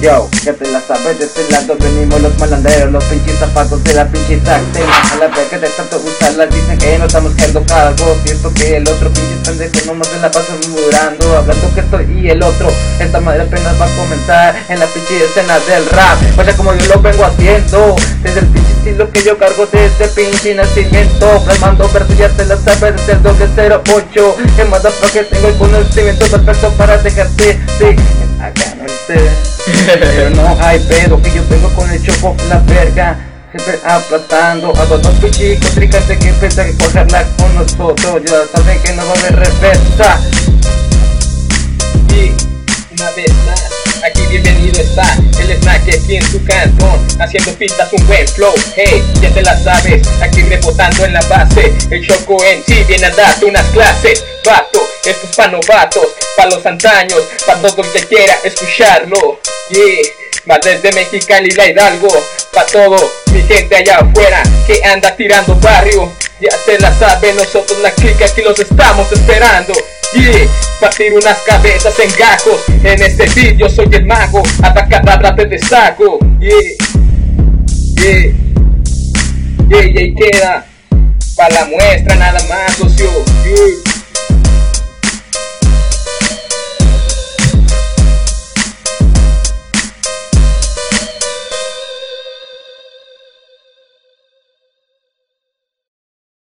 Yo, ya te la sabes, de lado venimos los malanderos, los pinches zapatos de la pinche tacte. A la verga de tanto usarlas, dicen que no estamos quedando cargos. Y esto que el otro pinche pendejo nomás se la pasa murmurando, hablando que estoy y el otro. Esta madre apenas va a comenzar en la pinche escena del rap. Vaya como yo lo vengo haciendo, desde el pinche estilo que yo cargo desde pinche nacimiento. Plasmando verso, ya te la sabes, desde el doble 08. Que más que tengo el conocimiento perfecto para dejarte, sí, acá no esté. Pero no hay pedo que yo tengo con el choco la verga Siempre aplastando a todos los chicos tricantes que piensan que cogerla con nosotros Ya saben que no va a haber Y una vez más Aquí bienvenido está el snack aquí en su cantón Haciendo pistas un buen flow, hey, ya te la sabes Aquí rebotando en la base El choco en sí viene a darte unas clases Vato, esto es pa' novatos, pa' los antaños Pa' todo el que quiera escucharlo Yeah, va desde Mexicali la Hidalgo, pa' todo mi gente allá afuera que anda tirando barrio. Ya te la sabe, nosotros la clica aquí los estamos esperando. Yeah, partir unas cabezas en gajos. En este sitio soy el mago, ataca, te saco. Yeah, yeah, yeah, yeah, queda pa' la muestra nada más, socio. Yeah.